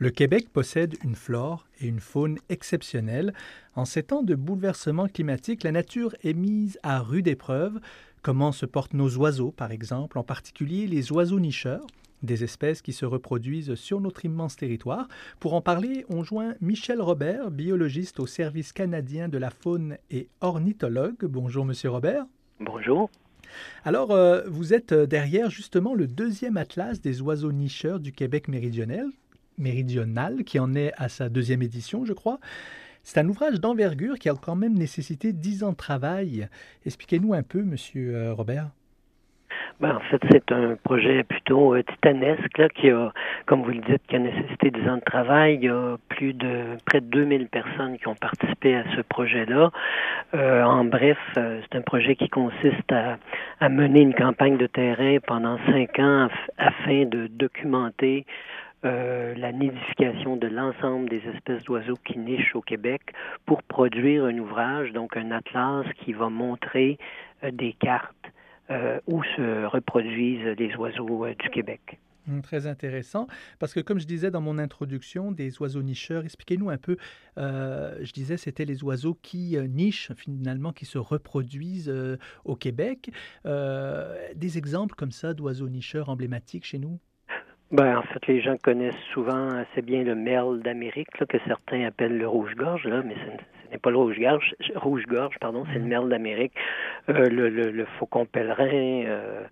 Le Québec possède une flore et une faune exceptionnelles. En ces temps de bouleversement climatique, la nature est mise à rude épreuve. Comment se portent nos oiseaux, par exemple, en particulier les oiseaux nicheurs, des espèces qui se reproduisent sur notre immense territoire? Pour en parler, on joint Michel Robert, biologiste au Service canadien de la faune et ornithologue. Bonjour, Monsieur Robert. Bonjour. Alors, euh, vous êtes derrière justement le deuxième atlas des oiseaux nicheurs du Québec méridional, méridional, qui en est à sa deuxième édition, je crois. C'est un ouvrage d'envergure qui a quand même nécessité dix ans de travail. Expliquez-nous un peu, Monsieur euh, Robert. Ben, en fait, c'est un projet plutôt euh, titanesque là, qui a, comme vous le dites, qui a nécessité 10 ans de travail. Il y a plus de près de 2000 personnes qui ont participé à ce projet-là. Euh, en bref, c'est un projet qui consiste à, mener une campagne de terrain pendant cinq ans afin de documenter euh, la nidification de l'ensemble des espèces d'oiseaux qui nichent au Québec pour produire un ouvrage, donc un atlas qui va montrer euh, des cartes euh, où se reproduisent les oiseaux du Québec. Hum, très intéressant, parce que comme je disais dans mon introduction, des oiseaux nicheurs, expliquez-nous un peu, je disais c'était les oiseaux qui nichent finalement, qui se reproduisent au Québec. des exemples comme ça d'oiseaux nicheurs emblématiques chez nous? Ben, en fait, les gens connaissent souvent assez bien le merle d'Amérique, que certains appellent le rouge-gorge, là, mais ce n'est pas le rouge-gorge, rouge-gorge, pardon, c'est le mm-hmm. merle d'Amérique. Euh, le, le, le, faucon pèlerin, euh,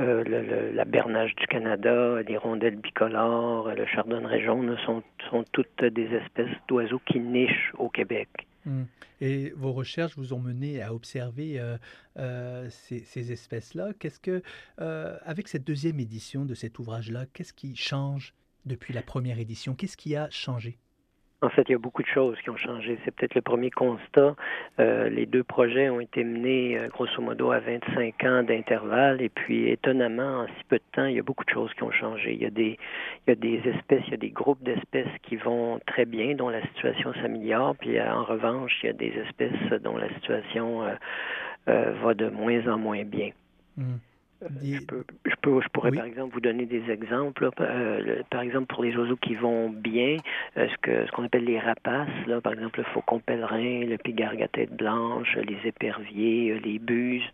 euh, le, la bernage du Canada, les rondelles bicolores, le chardonneret jaune sont, sont toutes des espèces d'oiseaux qui nichent au Québec. Mm. Et vos recherches vous ont mené à observer euh, euh, ces, espèces-là. Qu'est-ce que, euh, avec cette deuxième édition de cet ouvrage-là, qu'est-ce qui change depuis la première édition? Qu'est-ce qui a changé? En fait, il y a beaucoup de choses qui ont changé. C'est peut-être le premier constat. Euh, les deux projets ont été menés euh, grosso modo à 25 ans d'intervalle et puis étonnamment, en si peu de temps, il y a beaucoup de choses qui ont changé. Il y a des, il y a des espèces, il y a des groupes d'espèces qui vont très bien, dont la situation s'améliore, puis euh, en revanche, il y a des espèces dont la situation va de moins en moins bien. Je, peux, je, peux, je pourrais par exemple vous donner des exemples. Euh, par exemple, pour les oiseaux qui vont bien, euh, ce que ce qu'on appelle les rapaces, là, par exemple le faucon pèlerin, le pigargue à tête blanche, les éperviers, euh, les buses,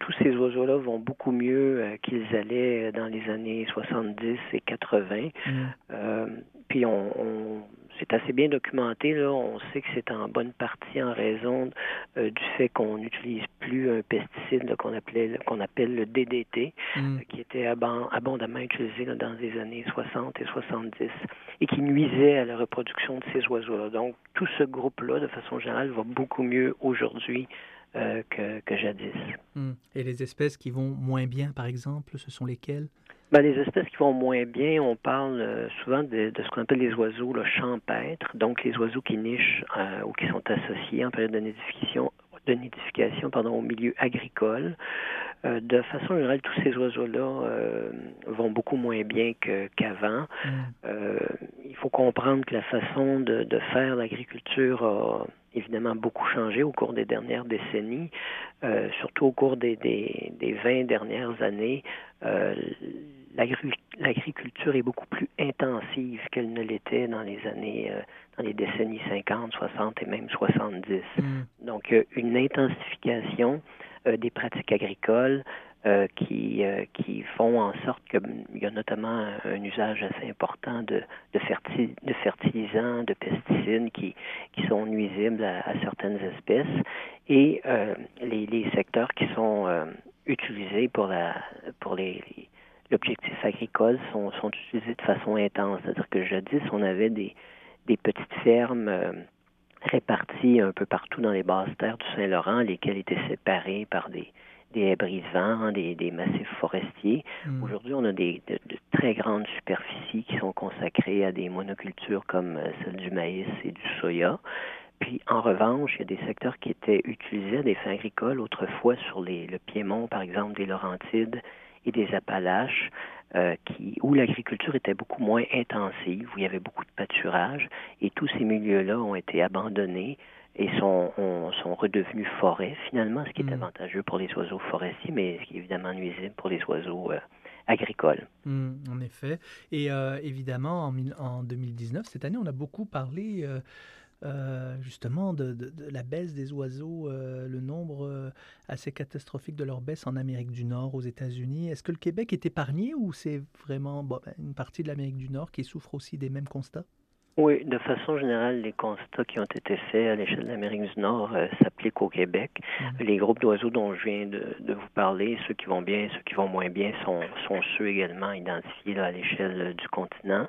tous ces oiseaux-là vont beaucoup mieux qu'ils allaient dans les années 70 et 80. Mm. puis on, on c'est assez bien documenté. Là. On sait que c'est en bonne partie en raison euh, du fait qu'on n'utilise plus un pesticide qu'on appelait qu'on appelle le DDT, mm. euh, qui était abondamment utilisé dans les années 60 et 70 et qui nuisait à la reproduction de ces oiseaux-là. Donc tout ce groupe-là, de façon générale, va beaucoup mieux aujourd'hui euh, que, que, jadis. Mm. Et les espèces qui vont moins bien, par exemple, ce sont lesquelles? Ben, les espèces qui vont moins bien, on parle euh, souvent de, ce qu'on appelle les oiseaux là, champêtres, donc les oiseaux qui nichent euh, ou qui sont associés en période de nidification, de nidification pardon, au milieu agricole. Euh, de façon générale, tous ces oiseaux-là vont beaucoup moins bien qu'avant. Mm. Faut comprendre que la façon de, de faire l'agriculture a évidemment beaucoup changé au cours des dernières décennies, surtout au cours des, des, des 20 dernières années l'agriculture est beaucoup plus intensive qu'elle ne l'était dans les années, euh, dans les décennies 50, 60 et même 70. Mm. Donc, une intensification euh, des pratiques agricoles euh, qui, qui font en sorte qu'il y a notamment un usage assez important de, de, de fertilisants, de pesticides qui, qui sont nuisibles à, certaines espèces et les, les, secteurs qui sont utilisés pour, la, pour les l'objectif agricole sont, sont utilisés de façon intense. C'est-à-dire que jadis, on avait des, des petites fermes euh, réparties un peu partout dans les basses terres du Saint-Laurent, lesquelles étaient séparées par des, des haies brise-vents, des, des, massifs forestiers. Hmm. Aujourd'hui, on a des, de, très grandes superficies qui sont consacrées à des monocultures comme euh, celle du maïs et du soya. Puis, en revanche, il y a des secteurs qui étaient utilisés à des fins agricoles autrefois sur les, le Piémont, par exemple, des Laurentides, et des Appalaches, euh, qui, où l'agriculture était beaucoup moins intensive, où il y avait beaucoup de pâturage, et tous ces milieux-là ont été abandonnés et sont, sont redevenus forêts, finalement, ce qui est mm. avantageux pour les oiseaux forestiers, mais ce qui est évidemment nuisible pour les oiseaux euh, agricole. Mmh, en effet. Et évidemment, en, en, 2019, cette année, on a beaucoup parlé euh, justement de, la baisse des oiseaux, euh, le nombre euh, assez catastrophique de leur baisse en Amérique du Nord, aux États-Unis. Est-ce que le Québec est épargné ou c'est vraiment ben, une partie de l'Amérique du Nord qui souffre aussi des mêmes constats? Oui, de façon générale, les constats qui ont été faits à l'échelle de l'Amérique du Nord s'appliquent au Québec. Mmh. Les groupes d'oiseaux dont je viens de, vous parler, ceux qui vont bien, ceux qui vont moins bien, sont, sont ceux également identifiés à l'échelle du continent.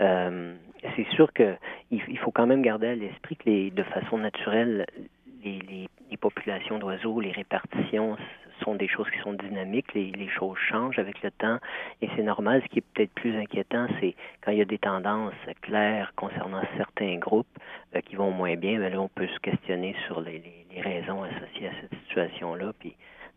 Euh, c'est sûr que il, faut quand même garder à l'esprit que les, de façon naturelle, les, les, les populations d'oiseaux, les répartitions sont des choses qui sont dynamiques, les, choses changent avec le temps et c'est normal. Ce qui est peut-être plus inquiétant, c'est quand il y a des tendances claires concernant certains groupes euh, qui vont moins bien, mais là on peut se questionner sur les, raisons associées à cette situation-là,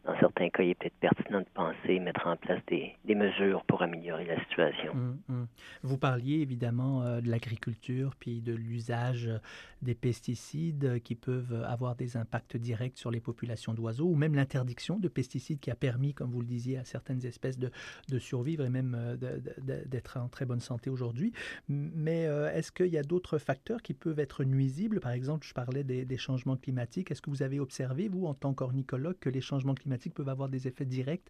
dans certains cas, il est peut-être pertinent de penser mettre en place des, des mesures pour améliorer la situation. Hum, hum. Vous parliez évidemment euh, de l'agriculture puis de l'usage euh, des pesticides qui peuvent avoir des impacts directs sur les populations d'oiseaux ou même l'interdiction de pesticides qui a permis, comme vous le disiez, à certaines espèces de, de survivre et même euh, d'être en très bonne santé aujourd'hui. Mais est-ce qu'il y a d'autres facteurs qui peuvent être nuisibles? Par exemple, je parlais des, des changements climatiques. Est-ce que vous avez observé, vous, en tant qu'ornicologue, que les changements climatiques peuvent avoir des effets directs.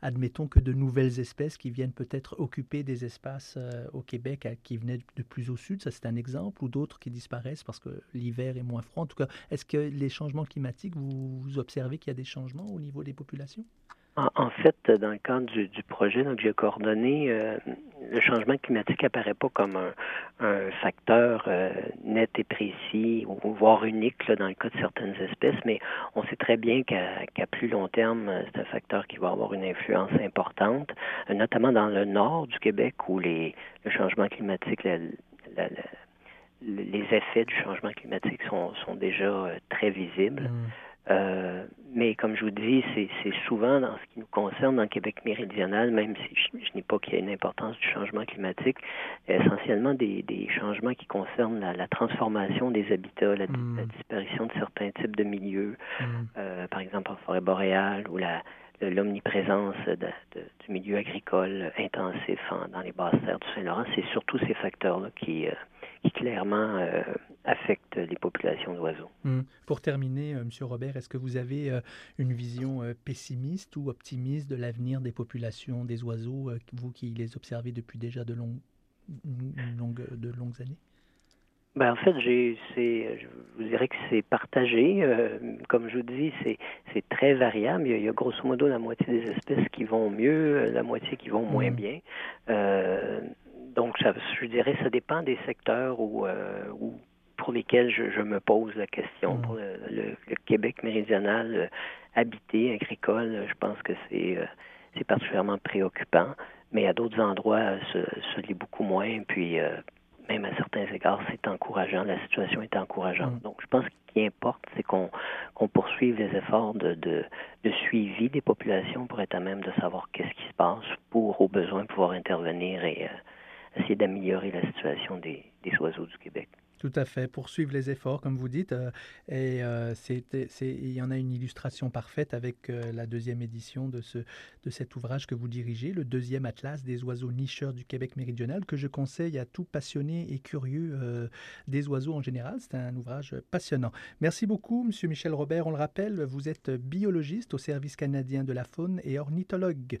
Admettons que de nouvelles espèces qui viennent peut-être occuper des espaces euh, au Québec qui venaient de plus au sud, ça c'est un exemple, ou d'autres qui disparaissent parce que l'hiver est moins froid. En tout cas, est-ce que les changements climatiques, vous observez qu'il y a des changements au niveau des populations? En, fait, dans le cadre du, projet que j'ai coordonné, euh, le changement climatique apparaît pas comme un, facteur euh, net et précis, ou voire unique dans le cas de certaines espèces, mais on sait très bien qu'à plus long terme, c'est un facteur qui va avoir une influence importante, notamment dans le nord du Québec où les, le changement climatique, les effets du changement climatique sont, sont déjà euh, très visibles. Mmh. Euh, mais comme je vous dis, c'est souvent dans ce qui nous concerne dans le Québec méridional, même si je, je n'ai pas qu'il y ait une importance du changement climatique, essentiellement des, des changements qui concernent la, la, transformation des habitats, la, hmm. disparition de certains types de milieux, hmm. euh, par exemple en forêt boréale ou la l'omniprésence du milieu agricole intensif dans les basses terres du Saint-Laurent, c'est surtout ces facteurs-là qui, euh, qui clairement affectent les populations d'oiseaux. Hum. Pour terminer, euh, Monsieur Robert, est-ce que vous avez euh, une vision pessimiste ou optimiste de l'avenir des populations des oiseaux, vous qui les observez depuis déjà de, longues, de longues années? Ben, en fait, j'ai, c'est, je vous dirais que c'est partagé. comme je vous dis, c'est, c'est très variable. Il y, a, grosso modo la moitié des espèces qui vont mieux, la moitié qui vont moins hum. bien. Euh, donc, ça, je dirais, ça dépend des secteurs où, euh, pour lesquels je, me pose la question. Mm. Pour le, Québec méridional, euh, habité, agricole, je pense que c'est euh, c'est particulièrement préoccupant. Mais à d'autres endroits, ce, ce l'est beaucoup moins. Puis, même à certains égards, c'est encourageant. La situation est encourageante. Mm. Donc, je pense que ce qui importe, c'est qu'on poursuive les efforts de, de, de, suivi des populations pour être à même de savoir qu'est-ce qui se passe pour, au besoin, pouvoir intervenir et essayer d'améliorer la situation des, oiseaux du Québec. Tout à fait, poursuivre les efforts, comme vous dites. Euh, et euh, il y en a une illustration parfaite avec euh, la deuxième édition de, de cet ouvrage que vous dirigez, le deuxième atlas des oiseaux nicheurs du Québec méridional, que je conseille à tout passionné et curieux des oiseaux en général. C'est un ouvrage passionnant. Merci beaucoup, Monsieur Michel Robert. On le rappelle, vous êtes biologiste au Service canadien de la faune et ornithologue.